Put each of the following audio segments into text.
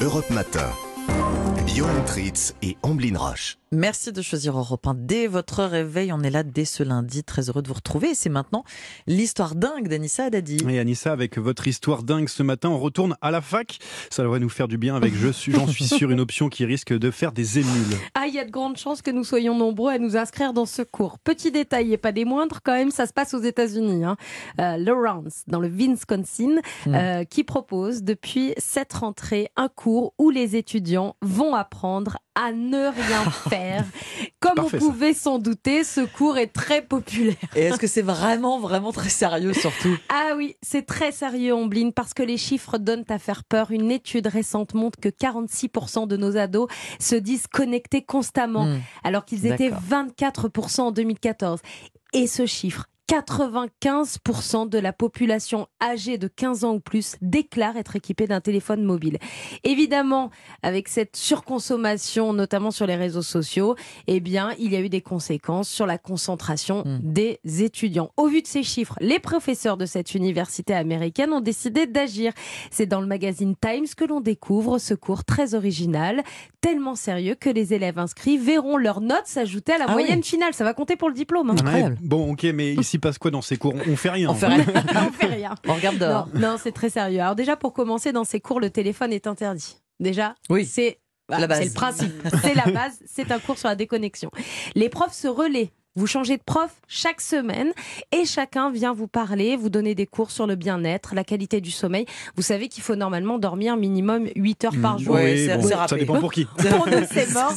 Europe Matin. Johan Tritz et Amblin Roche. Merci de choisir Europe 1 dès votre réveil. On est là dès ce lundi. Très heureux de vous retrouver. Et c'est maintenant l'histoire dingue d'Anissa Haddadi. Et Anissa, avec votre histoire dingue ce matin, on retourne à la fac. Ça devrait nous faire du bien avec, je suis, j'en suis sûr, une option qui risque de faire des émules. Ah, il y a de grandes chances que nous soyons nombreux à nous inscrire dans ce cours. Petit détail et pas des moindres, quand même, ça se passe aux États-Unis. Hein. Euh, Lawrence, dans le Wisconsin, Mm. euh, qui propose depuis cette rentrée un cours où les étudiants vont apprendre à ne rien faire. Comme Parfait, vous ça. pouvez s'en douter, ce cours est très populaire. Et est-ce que c'est vraiment, vraiment très sérieux surtout? Ah oui, c'est très sérieux, Ombline, parce que les chiffres donnent à faire peur. Une étude récente montre que 46% de nos ados se disent connectés constamment, Hmm. alors qu'ils étaient D'accord. 24% en 2014. Et ce chiffre, 95% de la population âgée de 15 ans ou plus déclare être équipée d'un téléphone mobile. Évidemment, avec cette surconsommation, notamment sur les réseaux sociaux, eh bien, il y a eu des conséquences sur la concentration Hmm. des étudiants. Au vu de ces chiffres, les professeurs de cette université américaine ont décidé d'agir. C'est dans le magazine Times que l'on découvre ce cours très original, tellement sérieux que les élèves inscrits verront leurs notes s'ajouter à la Ah oui. moyenne finale. Ça va compter pour le diplôme. hein. Incroyable. Ouais, bon, ok, mais il s'y passe quoi dans ces cours? On fait rien. On fait rien. On fait rien. On regarde dehors. Non, non, c'est très sérieux. Alors déjà, pour commencer, dans ces cours, le téléphone est interdit. Déjà, Oui. c'est base. c'est le principe. C'est la base. C'est un cours sur la déconnexion. Les profs se relaient. Vous changez de prof chaque semaine et chacun vient vous parler, vous donner des cours sur le bien-être, la qualité du sommeil. Vous savez qu'il faut normalement dormir minimum 8 heures par Mm, jour. Oui, c'est- bon, ça dépend pour qui. Pour nous, c'est mort.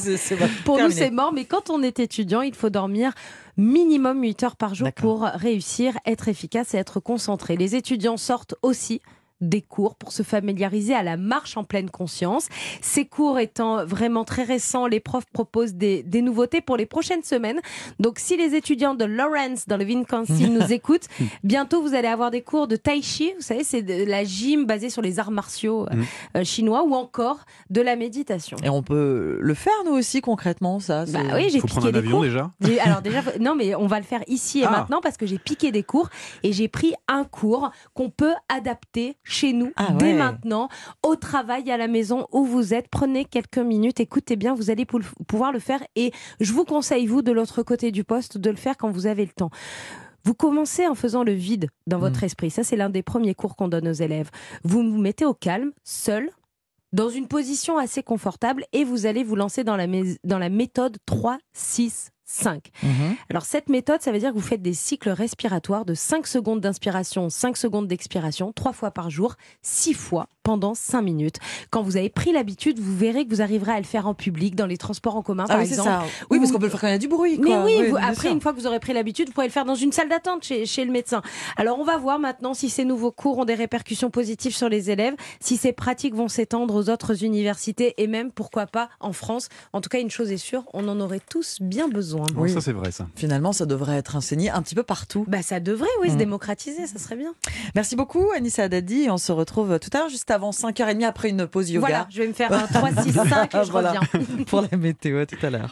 Pour nous, c'est mort, mais quand on est étudiant, il faut dormir minimum 8 heures par jour pour réussir, être efficace et être concentré. Les étudiants sortent aussi des cours pour se familiariser à la marche en pleine conscience. Ces cours étant vraiment très récents, les profs proposent des, des nouveautés pour les prochaines semaines. Donc si les étudiants de Lawrence dans le Wisconsin nous écoutent, bientôt vous allez avoir des cours de tai chi, vous savez, c'est de la gym basée sur les arts martiaux euh, Mhm. euh, chinois ou encore de la méditation. Et on peut le faire nous aussi concrètement, ça. Bah oui, j'ai piqué un des avion cours. déjà. Alors déjà, non mais on va le faire ici et Ah. maintenant parce que j'ai piqué des cours et j'ai pris un cours qu'on peut adapter chez nous Ah dès ouais. maintenant, au travail, à la maison où vous êtes. Prenez quelques minutes, écoutez bien, vous allez pou- pouvoir le faire et je vous conseille, vous, de l'autre côté du poste, de le faire quand vous avez le temps. Vous commencez en faisant le vide dans votre Mm. esprit. Ça, c'est l'un des premiers cours qu'on donne aux élèves. Vous vous mettez au calme, seul, dans une position assez confortable et vous allez vous lancer dans la, dans la méthode 3, 6, 5. Mhm. Alors cette méthode, ça veut dire que vous faites des cycles respiratoires de 5 secondes d'inspiration, 5 secondes d'expiration, 3 fois par jour, 6 fois pendant 5 minutes. Quand vous avez pris l'habitude, vous verrez que vous arriverez à le faire en public, dans les transports en commun Ah par oui, exemple. ça. Oui, parce qu'on peut le faire quand il y a du bruit. Mais quoi. oui, vous- bien après, sûr. une fois que vous aurez pris l'habitude, vous pourrez le faire dans une salle d'attente chez, chez le médecin. Alors, on va voir maintenant si ces nouveaux cours ont des répercussions positives sur les élèves, si ces pratiques vont s'étendre aux autres universités et même, pourquoi pas, en France. En tout cas, une chose est sûre, on en aurait tous bien besoin. Oui. Ça, c'est vrai, ça. Finalement, ça devrait être enseigné un petit peu partout. Bah, ça devrait, oui, se Mm. démocratiser, ça serait bien. Merci beaucoup, Anissa Haddadi. On se retrouve tout à l'heure, juste avant 5h30, après une pause yoga. Voilà, je vais me faire un 3, 6, 5 et je Voilà. reviens. pour la météo. À tout à l'heure.